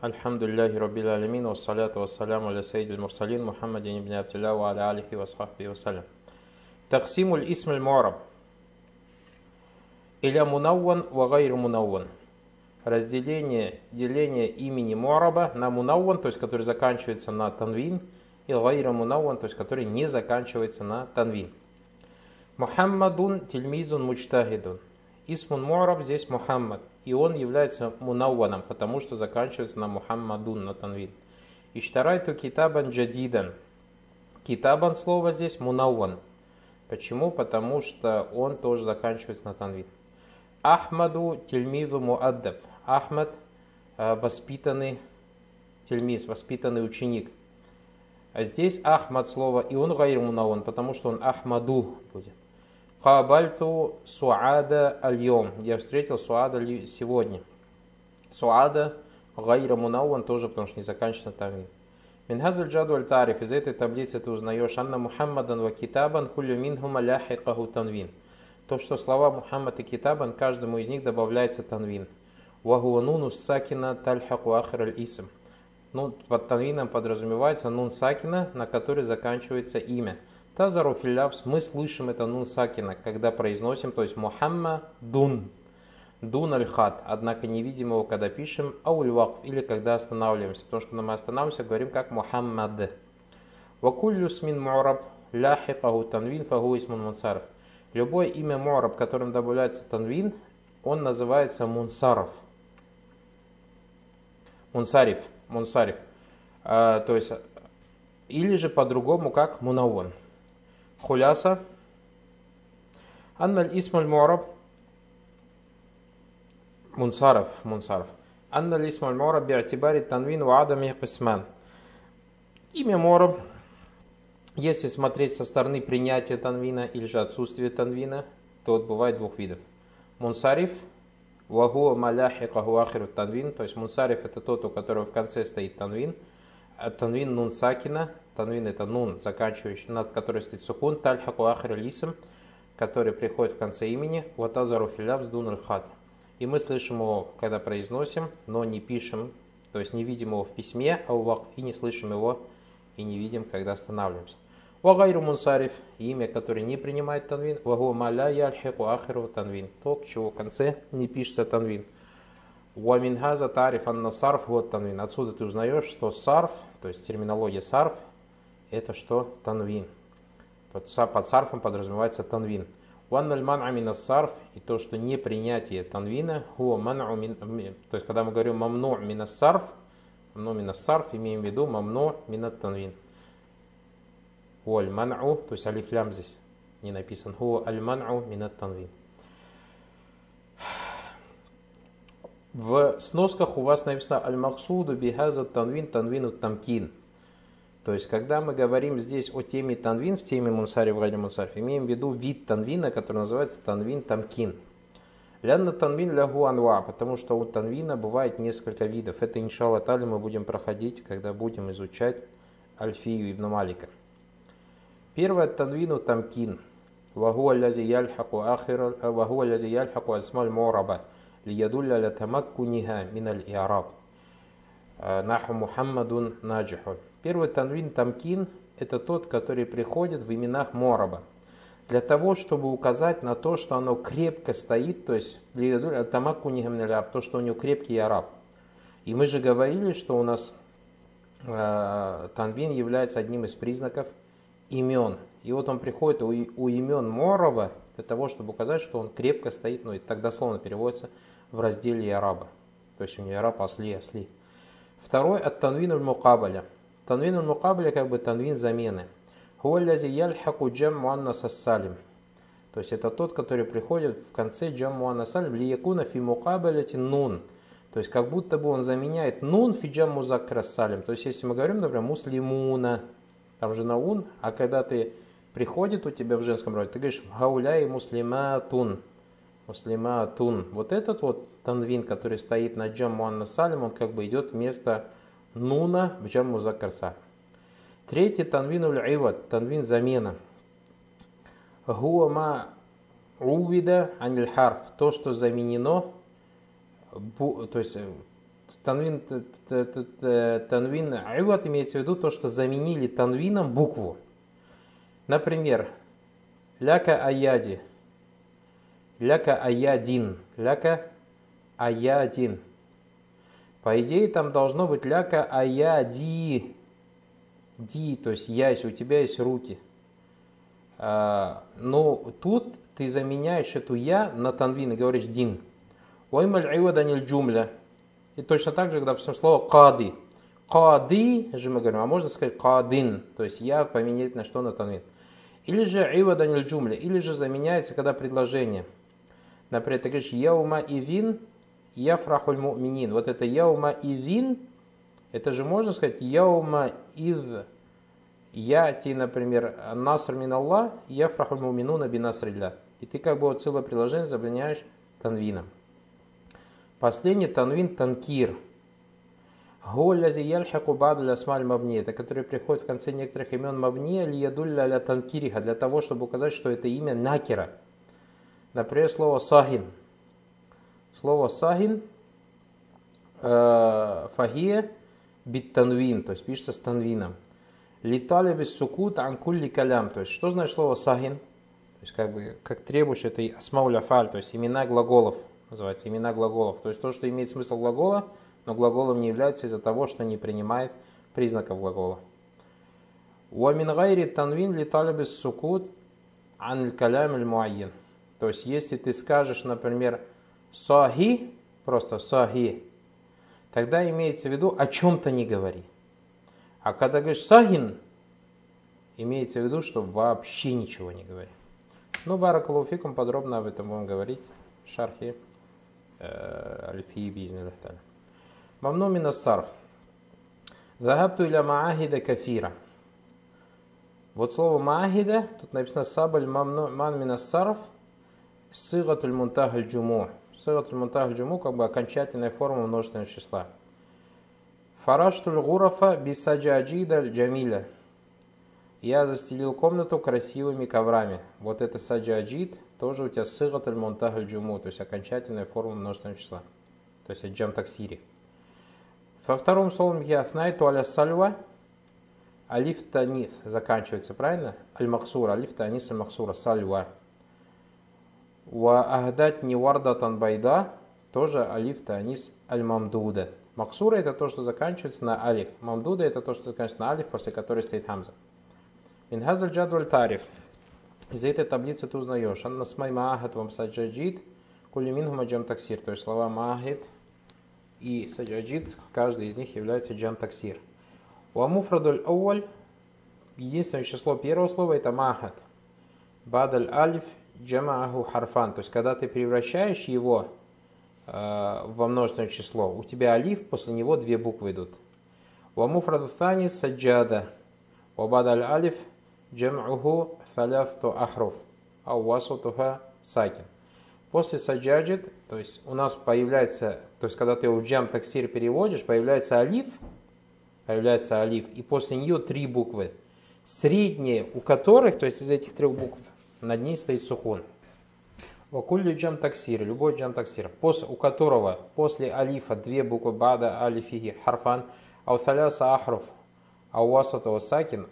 Раббил Алямин, вассаляту вассаляму аля сайдил мурсалин, Мухаммадин ибн Абдилля, ва аля алихи ва сахби вассалям. Таксимуль исмаль муараб. Иля мунавван ва гайру мунавван. Разделение, деление имени муараба на мунавван, то есть который заканчивается на танвин, и гайру мунавван, то есть который не заканчивается на танвин. Мухаммадун тильмизун мучтахидун. اسم معرب здесь Мухаммад. И он является мунавваном, потому что заканчивается на محمدٌ, на танвин. اشتريت كتابا جديدا. كتابا слово здесь منون. Почему? Потому что он тоже заканчивается на танвин. أحمد تلميذ مؤدب. Ахмад э, воспитанный تلميذ, воспитанный ученик. А здесь Ахмад слово, и он غير منون, потому что он أحمدُ будет. Кабальту Суада Альйом. Я встретил Суада сегодня. Суада Гайра Мунауан тоже, потому что не заканчивается танвин. Минхазаль джаду аль тариф. Из этой таблицы ты узнаешь Анна Мухаммадан ва Китабан кулю минхума ляхикаху танвин. То, что слова Мухаммад и Китабан, каждому из них добавляется танвин. Вахуа нуну сакина тальхаку ахр аль исм. Ну, под танвином подразумевается нун сакина, на который заканчивается имя. Тазару филявс, мы слышим это нун сакина, когда произносим, то есть Мухаммадун, дун аль-хат, однако не видим его, когда пишем ауль или когда останавливаемся, потому что когда мы останавливаемся, говорим как Мухаммад. Вакуллю смин му'раб ляхикаху танвин фагу исмун мунсарф. Любое имя му'раб, которым добавляется танвин, он называется мунсаров. Мунсариф, мунсариф. А, то есть, или же по-другому, как мунавон. خلاصة أن الاسم المعرب منصرف منصرف أن الاسم المعرب باعتبار التنوين وعدمه قسمان Имя Мораб, если смотреть со стороны принятия танвина или же отсутствия танвина, то вот бывает двух видов. Мунсариф, вагуа маляхикаху ахиру танвин, то есть мунсариф это тот, у которого в конце стоит танвин, а танвин нун сакина, Танвин это нун, заканчивающий, над которой стоит сукун, тальхаку ахр лисам, который приходит в конце имени, ватазару филябс дун хат. И мы слышим его, когда произносим, но не пишем, то есть не видим его в письме, а у и не слышим его и не видим, когда останавливаемся. Вагайру мунсариф, имя, которое не принимает танвин, вагу маля яльхику ахиру танвин, то, к чего в конце не пишется танвин. Уаминхаза тариф анна сарф вот танвин. Отсюда ты узнаешь, что сарф, то есть терминология сарф, это что? Танвин. Под, под сарфом подразумевается танвин. Ман амина сарф, и то, что не принятие танвина, хуа ману то есть, когда мы говорим мамну мина сарф, мамну мина сарф, имеем в виду мамну мина танвин. Хуа ману, то есть алиф лям здесь не написан, хуа аль ману мина танвин. В сносках у вас написано аль-максуду бихаза танвин танвину тамкин. То есть, когда мы говорим здесь о теме танвин, в теме мунсари в ради мунсарф, имеем в виду вид танвина, который называется танвин тамкин. Лянна танвин лягу анва, потому что у танвина бывает несколько видов. Это, иншалла тали, мы будем проходить, когда будем изучать Альфию ибн Малика. Первое танвину тамкин. Ваху аллази яльхаку аллази яльхаку асмаль мураба, лиядулля ля тамаккуниха миналь иараб. Наху Мухаммадун наджихун. Первый танвин тамкин – это тот, который приходит в именах Мораба. Для того, чтобы указать на то, что оно крепко стоит, то есть тамаку то, что у него крепкий араб. И мы же говорили, что у нас э, танвин является одним из признаков имен. И вот он приходит у, у имен Мораба для того, чтобы указать, что он крепко стоит, ну и так дословно переводится в разделе араба. То есть у него араб осли, осли. Второй от танвин аль-мукабаля – Танвин мукабля как бы танвин замены. Хуаллязи яльхаку джам муаннас салим. То есть это тот, который приходит в конце джам муаннас салим лиякуна фи мукабаляти нун. То есть как будто бы он заменяет нун фи джам музакра салим. То есть если мы говорим, например, муслимуна, там же наун, а когда ты приходит у тебя в женском роде, ты говоришь гауляй муслиматун. Муслиматун. Вот этот вот танвин, который стоит на джам муаннас салим, он как бы идет вместо нуна в джам музаккарса. Третий танвин ивад, танвин замена. Гуама увида аниль харф, то, что заменено, то есть танвин, танвин айват имеется в виду то, что заменили танвином букву. Например, ляка аяди, ляка аядин, ляка аядин. По идее, там должно быть ляка аяди, ди, то есть я, если у тебя есть руки. А, но тут ты заменяешь эту я на танвин и говоришь дин. Уаймаль айваданиль джумля. И точно так же, когда, допустим, слово кады. Кады, же мы говорим, а можно сказать кадин, то есть я поменять на что на танвин. Или же айваданиль джумля, или же заменяется, когда предложение. Например, ты говоришь яума и вин, яфрахуль муминин. Вот это яума и вин, это же можно сказать яума ив яти, например, наср мин Аллах, яфрахуль муминуна бинасрилля. И ты как бы вот целое приложение заменяешь танвином. Последний танвин танкир. Голлязи яльхаку баду асмаль мабни. Это который приходит в конце некоторых имен мабни или ядулля аля танкириха. Для того, чтобы указать, что это имя накира. Например, слово сахин. Слово сахин э, фахия биттанвин, то есть пишется с танвином. Литали без сукут анкулли калям. То есть что значит слово сахин? То есть как бы как требуешь это асмауля фаль, то есть имена глаголов называется имена глаголов. То есть то, что имеет смысл глагола, но глаголом не является из-за того, что не принимает признаков глагола. Уамин гайри танвин литали без сукут ан калям. То есть если ты скажешь, например, сахи, просто сахи, тогда имеется в виду о чем-то не говори. А когда говоришь сахин, имеется в виду, что вообще ничего не говори. Ну, Баракалуфикум подробно об этом будем говорить в шархе Альфии Бизнилlah Таля. Мамну мина сарф. Захабту иля маахида кафира. Вот слово маахида, тут написано сабаль ман мина сарф, сыгатуль мунтахаль джуму. Сыгатуль мунтахаль джуму как бы окончательная форма множественного числа. Фараштуль гурафа бисаджаджида джамиля. Я застелил комнату красивыми коврами. Вот это саджаджид, тоже у тебя сыгат аль джуму, то есть окончательная форма множественного числа. То есть джам таксири. Во втором словом я афнайту аля сальва алиф таниф заканчивается, правильно? Аль-Максура, алиф танис аль-Максура, сальва. Ва ахдат невардатан байда, тоже алиф танис аль-Мамдуда. Максура это то, что заканчивается на алиф. Мамдуда это то, что заканчивается на алиф, после которой стоит хамза. Минхазаль джадваль тариф. Из этой таблицы ты узнаешь. Анна смай маахат вам саджаджид, кулимингума джам таксир. То есть слова маахит и саджаджид, каждый из них является джам таксир. У амуфрадуль ауаль, единственное число первого слова это махат. Бадаль алиф джамааху харфан. То есть когда ты превращаешь его э, во множественное число, у тебя алиф, после него две буквы идут. У амуфраду тани саджада. У бадаль алиф джам'уху фаляфту ахруф, а васутуха сакин. После саджаджит, то есть у нас появляется, то есть когда ты его в джам таксир переводишь, появляется алиф, появляется алиф, и после нее три буквы, средние у которых, то есть из этих трех букв, над ней стоит сухун. Вакулли джам таксир, любой джам таксир, у которого после алифа две буквы бада, алифиги, харфан, ауталяса ахруф, ауасатова сакин,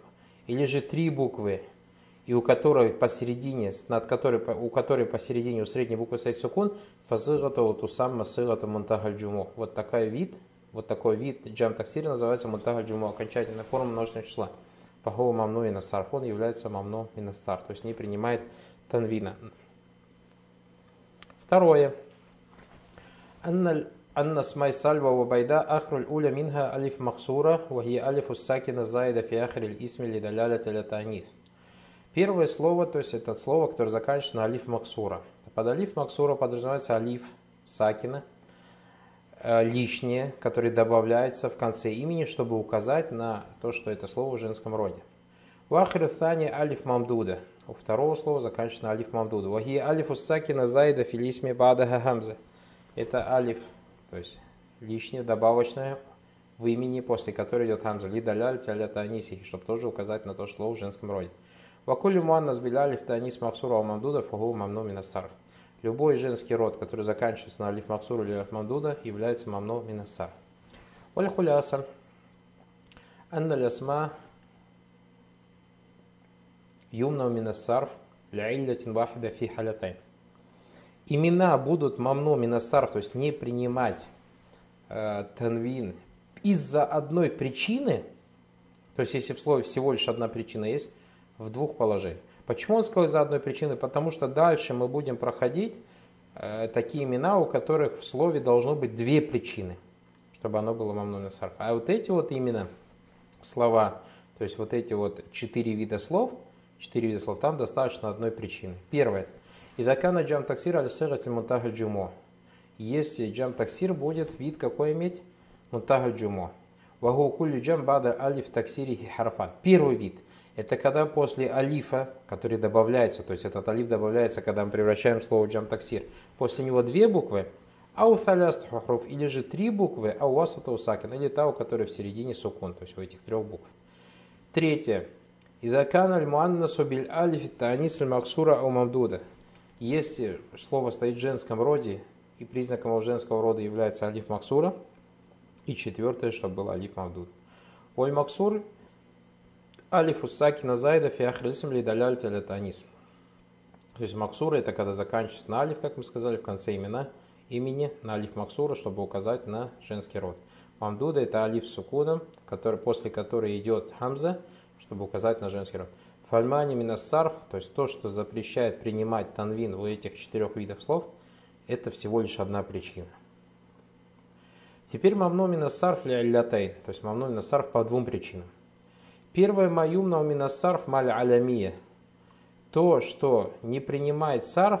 или же три буквы, и у которой посередине, над которой, у которой посередине у средней буквы стоит сукун, фазыгата вот усамма сыгата мунтагаль. Вот такой вид, вот такой вид джам таксири называется мунтагаль окончательная форма множественного числа. Пахова мамну и насарф, он является мамну и насар, то есть не принимает танвина. Второе. أن اسماء سلوى وبيداء آخر الأولى منها ألف مقصورة وهي ألف الساكنة زائدة في آخر الاسم لدلالة التأنيث. Первое слово, то есть это слово, которое заканчивается на алиф максура. Под алиф максура подразумевается алиф сакина, э, лишнее, которое добавляется в конце имени, чтобы указать на то, что это слово в женском роде. Вахир thani алиф мамдуда. У второго слова заканчивается алиф мамдуда. Вахи алиф сакина зайда филисме бада хамза. Это алиф то есть лишнее, добавочное в имени, после которой идет хамза. Ли даляль тяля таниси, чтобы тоже указать на то, что слово в женском роде. Вакули муаннас биляли в танис махсура мамдуда фагу мамну минасар. Любой женский род, который заканчивается на алиф максур или рахмадуда, является мамно минаса. Валь хуляса. Анна лясма юмна минасарф ляиллятин вахида фи халятай. Имена будут мамно минасарф, то есть не принимать э, танвин из-за одной причины, то есть если в слове всего лишь одна причина есть, в двух положениях. Почему он сказал из-за одной причины? Потому что дальше мы будем проходить э, такие имена, у которых в слове должно быть две причины, чтобы оно было мамну сарф. А вот эти вот именно слова, то есть вот эти вот четыре вида слов, четыре вида слов, там достаточно одной причины. Первое. Идакана джам таксир аль мунтахаль джумо. Если джам таксир будет вид какой иметь? Мунтахаль джумо. Вагу кулли джам бада алиф таксирихи харфан. Первый вид. Это когда после алифа, который добавляется, то есть этот алиф добавляется, когда мы превращаем слово джам таксир, после него две буквы, ау халяст хухруф, или же три буквы, ау васата усакин, или та, у которой в середине сукун, то есть у этих трех букв. Третье. Идакан аль муаннасу биль алиф таанис аль максура ау. Если слово стоит в женском роде, и признаком его женского рода является алиф максура, и четвертое, чтобы был алиф мавдуд. Оль максур алиф усакина зайда фиахрисм ли даляль талятанис. То есть максура это когда заканчивается на алиф, как мы сказали, в конце имена имени на алиф максура, чтобы указать на женский род. Мамдуда это алиф с который, после которой идет хамза, чтобы указать на женский род. Фальмани минассарф, то есть то, что запрещает принимать танвин у этих четырех видов слов, это всего лишь одна причина. Теперь мамно минассарф ли аллятайн, то есть мамно минассарф по двум причинам. Первое маюмна минассарф маль алямия. То, что не принимает сарф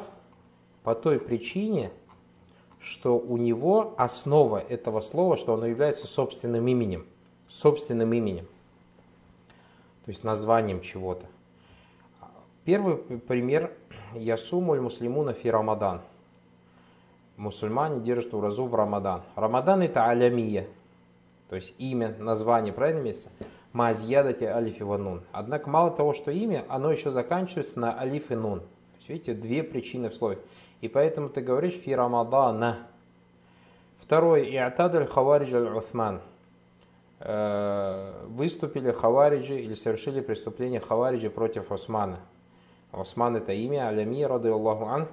по той причине, что у него основа этого слова, что оно является собственным именем. Собственным именем. То есть названием чего-то. Первый пример – Ясумуль муслимуна фи Рамадан. Мусульмане держат уразу в Рамадан. Рамадан – это алямия, то есть имя, название, правильное место? Мазьядати алиф и ванун. Однако мало того, что имя, оно еще заканчивается на алиф и нун. То есть, видите, две причины в слове. И поэтому ты говоришь фи Рамадана. Второе. Иатадаль хаваридж аль-Уthман. Э, выступили хавариджи или совершили преступление хавариджи против Османа. Осман это имя, Алями, рады Аллаху ан,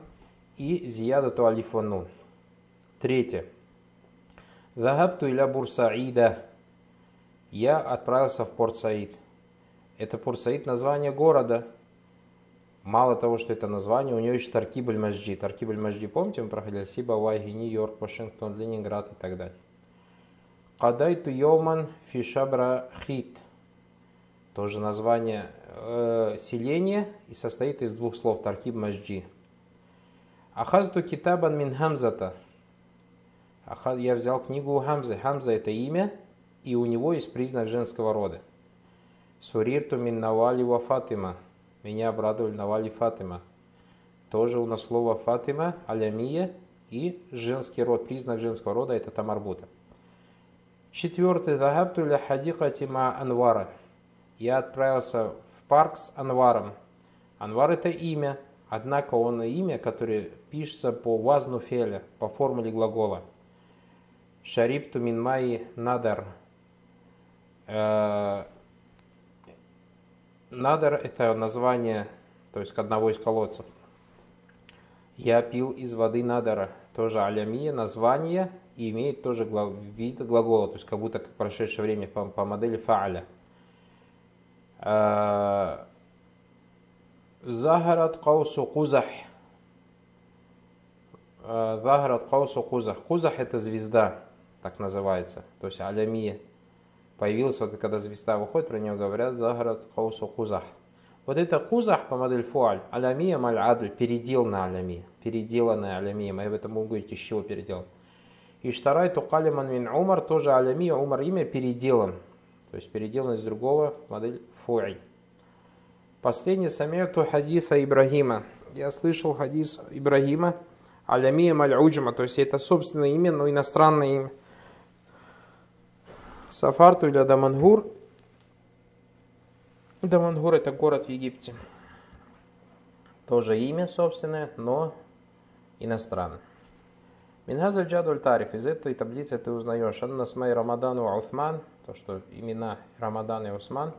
и Зиядату Алиф Ванун. Третье. Захабту иля Бурсаида. Я отправился в Порт Саид. Это Порт Саид название города. Мало того, что это название, у него есть Таркибль Маджди. Таркибль Маджди, помните, мы проходили Сиба, Вайги, Нью-Йорк, Вашингтон, Ленинград и так далее. Кадайту Йоман Фишабра Хит. Тоже название э, селение и состоит из двух слов Таркиб Маджи. Ахазту китабан мин хамзата. Я взял книгу Хамзы. Хамза это имя, и у него есть признак женского рода. Сурирту мин навали ва Фатима. Меня обрадовали навали Фатима. Тоже у нас слово Фатима, алямия и женский род, признак женского рода это Тамарбута. Четвертый. Захабту ля хадикати ма анвара. Я отправился парк с Анваром. Анвар это имя, однако он имя, которое пишется по вазну феля, по формуле глагола. Шарипту минмай надар. Э, надар это название, то есть одного из колодцев. Я пил из воды надара, тоже алямия, название, и имеет тоже вид глагола, то есть как будто как прошедшее время по, по модели фааля. Захарат каусу кузах. Захарат каусу кузах. Кузах это звезда, так называется. То есть алямия. Появилась вот когда звезда выходит, про нее говорят Захарат каусу кузах. Вот это кузах по модели фуаль. Алямия маль адль. Передел на алямия. Переделанная алямия. Мы об этом будем говорить, из чего переделан. И штарай тукалиман мин умар. Тоже алямия. Умар имя переделан. То есть переделан из другого модель фу'и. Последний самету хадиса Ибрагима. Я слышал хадис Ибрагима, алямия маль-уджма, то есть это собственное имя, но иностранное имя. Сафарту или Дамангур. Дамангур это город в Египте. Тоже имя собственное, но иностранное. Минхаза джадуль тариф. Из этой таблицы ты узнаешь. Анна смай Рамадан и Уфман. То, что имена Рамадан и Усман.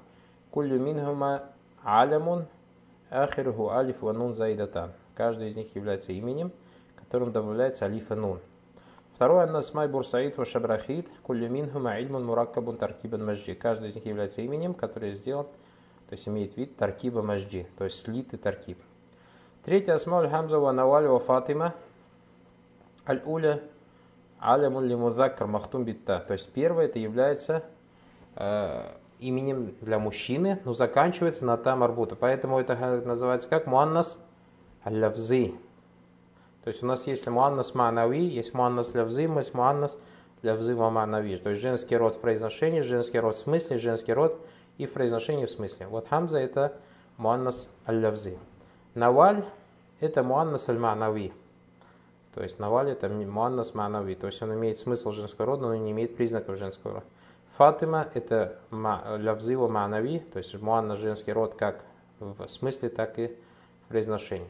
Кулю минхума алямун ахируху алиф ва нун заидатан. Каждый из них является именем, которым добавляется алиф и нун. Второе, анна смай бурсаид ва шабрахид. Кулю минхума ильмун мураккабун таркибан мажди. Каждый из них является именем, который сделан, то есть имеет вид таркиба мажди, то есть слитый таркиб. Третье, асмауль хамза ва наваль ва фатима. Аль-уля алямун лимудаккар махтум битта. То есть первое это является э, именем для мужчины, но заканчивается на та марбута. Поэтому это называется как муаннас лявзы. То есть у нас есть муаннас манави, есть муаннас лявзы, есть муаннас лявзы манави. То есть женский род в произношении, женский род в смысле, женский род и в произношении в смысле. Вот хамза это муаннас аль-лявзы. Наваль это муаннас аль-манави. То есть Наваль это Муаннас Манави. То есть он имеет смысл женского рода, но не имеет признаков женского рода. Фатима это лявзива Манави, то есть Муанна женский род как в смысле, так и в произношении.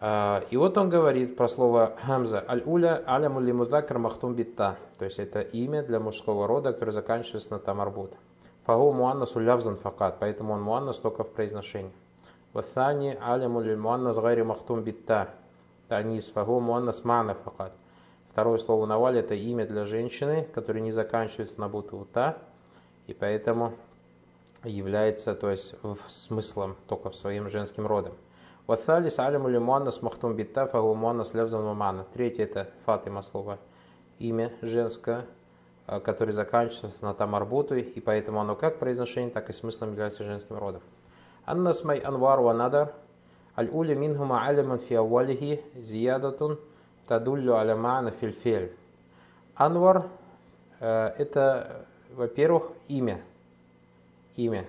А, и вот он говорит про слово Хамза. Аль-Уля аляму лимудакр махтум битта. То есть это имя для мужского рода, которое заканчивается на тамарбут. Фагу муаннасу лявзан факат. Поэтому он муаннас только в произношении. Ваthани аляму лиль муаннас гайри махтум битта танис, фагу муаннас мана факат. Второе слово наваль это имя для женщины, которое не заканчивается на букву та, и поэтому является, то есть, смыслом только в своим женским родом. Ваthалис аляму ли муаннас махтум битта, фагу муаннас левзан мана. Третье это фатима слово, имя женское, э, которое заканчивается на тамарбуту, и поэтому оно как произношение, так и смыслом является женским родом. Аннас май анвар ва надар – Аль-уля минхума аляман фи аввалихи зиядатун тадуллю аля фильфель. Анвар э, это, во-первых, имя. Имя.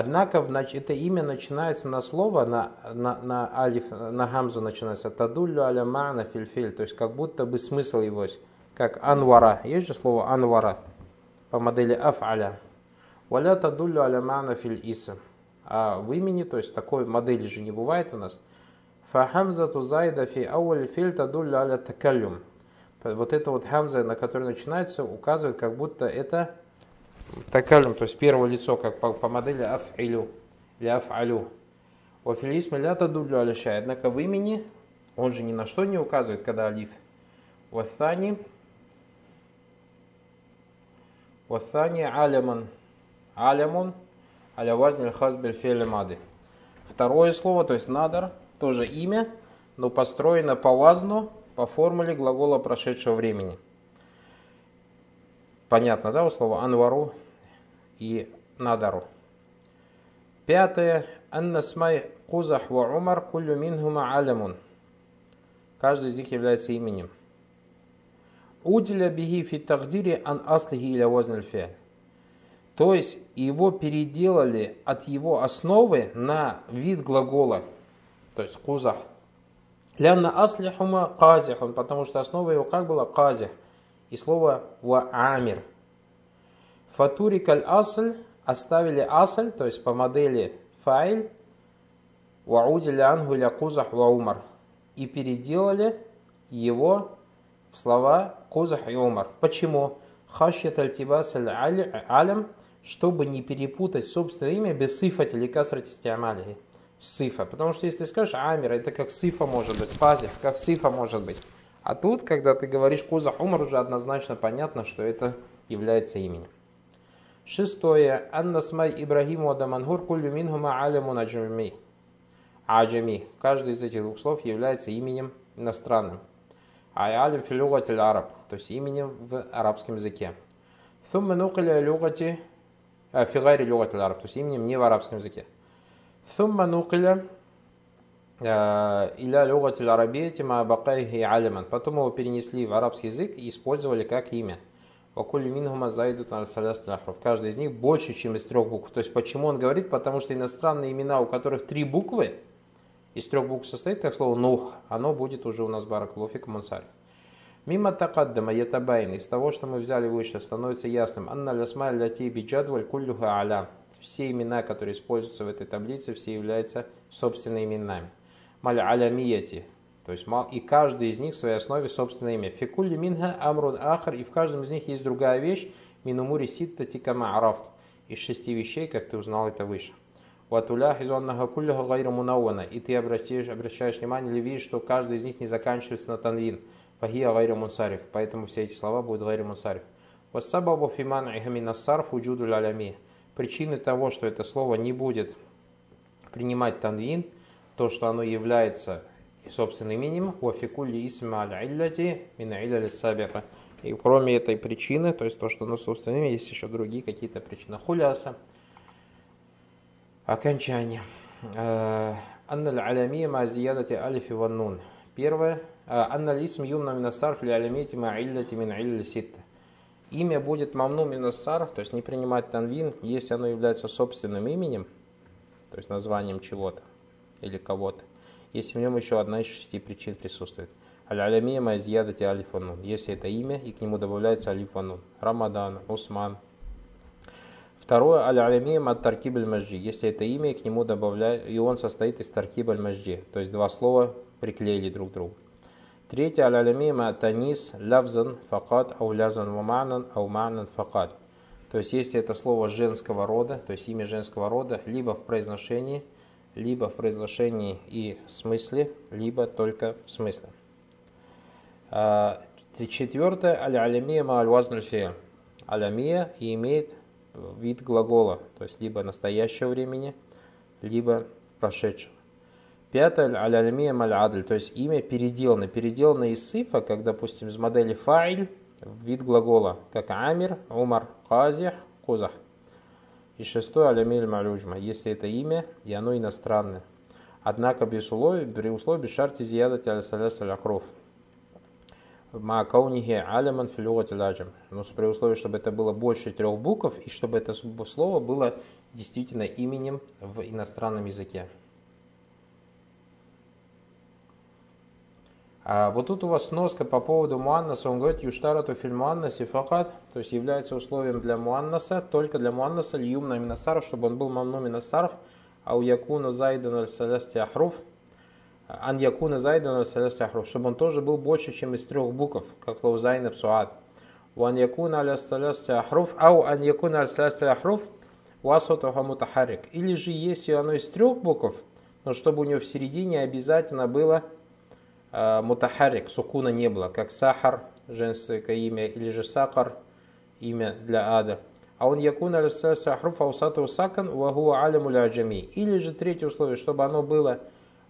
Однако это имя начинается на слово, на, на, на алиф, на гамзу начинается. Тадуллю аля ма'на фильфель. То есть как будто бы смысл его, как анвара. Есть же слово анвара по модели аф'аля. Валя тадуллю аля ма'на филь исм а в имени, то есть такой модели же не бывает у нас. Фахамзату зайда фи ауаль филь тадулля аля такалюм. Вот это вот хамза, на который начинается, указывает, как будто это такалюм, то есть первое лицо, как по, по модели аф'илю. У филисме ля тадулля аля шай. Однако в имени он же ни на что не указывает, когда алиф. Ваthани Ваthани аляман. Алямун аля вазниль хазбель фелемады. Второе слово, то есть надар, тоже имя, но построено по вазну, по формуле глагола прошедшего времени. Понятно, да, у слова анвару и надару. Пятое. Аннасмай кузах ва умар кулю минхума алямун. Каждый из них является именем. Удиля бихи фи тагдири ан аслихи иля возниль фе. То есть его переделали от его основы на вид глагола, то есть кузах. Лянна аслихума казихун, потому что основа его как была казих. И слово ва амир. Фатурик аль асль, оставили асль, то есть по модели файль, ваудили ангу кузах ва умар. И переделали его в слова кузах и умар. Почему? Хашьят альтибас аль-алям чтобы не перепутать собственное имя без сифа или касрати стиамали. Сифа. Потому что если ты скажешь амир, это как сифа может быть, фазив, как сифа может быть. А тут, когда ты говоришь Коза Умар, уже однозначно понятно, что это является именем. Шестое. Аннасмай Ибрагиму Адамангур куллю минхума аляму наджами. Аджами. Каждый из этих двух слов является именем иностранным. Аялим филюгатель араб. То есть именем в арабском языке. Сумма нукаля люгати э, фигари люгатель араб. То есть именем не в арабском языке. Сумма нукаля Э, Иля лёгатиль арабиятима бакайхи алиман. Потом его перенесли в арабский язык и использовали как имя. Вакули мингума зайдут на ахров. Каждый из них больше, чем из трех букв. То есть почему он говорит? Потому что иностранные имена, у которых три буквы, из трех букв состоит, как слово нух, оно будет уже у нас барак бараклофик мансарь. Мимо такаддама ятабайн, из того, что мы взяли выше, становится ясным. Анна лясма ляти биджадваль куллюха аля. Все имена, которые используются в этой таблице, все являются собственными именами. Маль алямияти, То есть и каждый из них в своей основе собственное имя. Фикулли минха амрун ахар, и в каждом из них есть другая вещь, минумури ситта тикама арафт, из шести вещей, как ты узнал это выше. Ватулях из оннага кулляха гайру мунауана, и ты обращаешь, обращаешь внимание или видишь, что каждый из них не заканчивается на танвин. Фахия гайру мунсариф, поэтому все эти слова будут гайру мунсариф. Вассабабу фиман ихаминассарф уджуду лялями. Причины того, что это слово не будет принимать танвин, то, что оно является собственным именем, уафикулли исма аль-илляти мин илля сабика. И кроме этой причины, то есть то, что оно собственным именем, есть еще другие какие-то причины. Хуляса. Окончание. Э, Анна аль-алямия ма зиядати алифи ваннун. Первое. Э, Анна аль-исм юмна минасарф ли алямити ма илляти мин ситта. Имя будет мамну минасар, то есть не принимать танвин, если оно является собственным именем, то есть названием чего-то или кого-то, если в нем еще одна из шести причин присутствует. Аль-алямия майзьядати алифанун, если это имя, и к нему добавляется алифанун. Рамадан, Усман. Второе, аль-алямия мад таркиб аль-маджи, если это имя, и к нему добавляется, и он состоит из таркиб аль-маджи, то есть два слова приклеили друг к другу. Третье, аль-алямия мад танис лавзан факат, ау лязан ваманан, ау манан факат. То есть, если это слово женского рода, то есть имя женского рода, либо в произношении – либо в произношении и смысле, либо только в смысле. А, четвертое, аль-алямия ма'аль-вазнульфия. Алямия имеет вид глагола, то есть либо настоящего времени, либо прошедшего. Пятое, аль-алямия маль-адль, то есть имя переделано. Переделано из сифа, как, допустим, из модели файль в вид глагола, как амир, умар, казих, кузах. И шестое алямиль малюджма, если это имя, и оно иностранное. Однако без условий, при условии шарти зиядать аль-саляс аль-акров. Маакаунихе аляман филюгат ладжам. Но при условии, чтобы это было больше трех букв, и чтобы это слово было действительно именем в иностранном языке. А вот тут у вас сноска по поводу муаннаса. Он говорит, юштарату фильм муаннаси факат, то есть является условием для муаннаса, только для муаннаса льюм на минасаров, чтобы он был мамну минасаров, а у якуна зайдан аль салясти ахруф, أن يكون زائدا على ثلاثة أحرف, чтобы он тоже был больше, чем из трех букв, как слово зайнаб суад. أو أن يكون على ثلاثة أحرف, أو أن يكون على ثلاثة أحرف, وسطها متحرك. Или же если оно из трех букв, но чтобы у него в середине обязательно было متحرك, сукуна не было, как сахар, женское имя, или же сакар, имя для ада. أو أن يكون أحرف أوسطه ساكن وهو علم أعجمي. Или же третье условие, чтобы оно было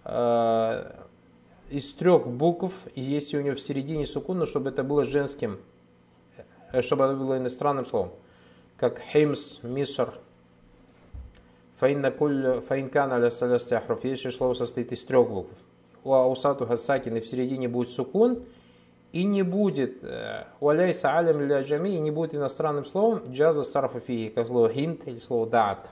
э, из трех букв, и если у него в середине сукуна, чтобы это было женским, э, чтобы это было иностранным словом. Как химс, мишар, фаинкан аля салясти ахруф. Если слово состоит из трех букв у аусату хасакин и в середине будет сукун, и не будет э, валяйса алям ля джами, и не будет иностранным словом джаза сарфа как слово хинт или слово дат.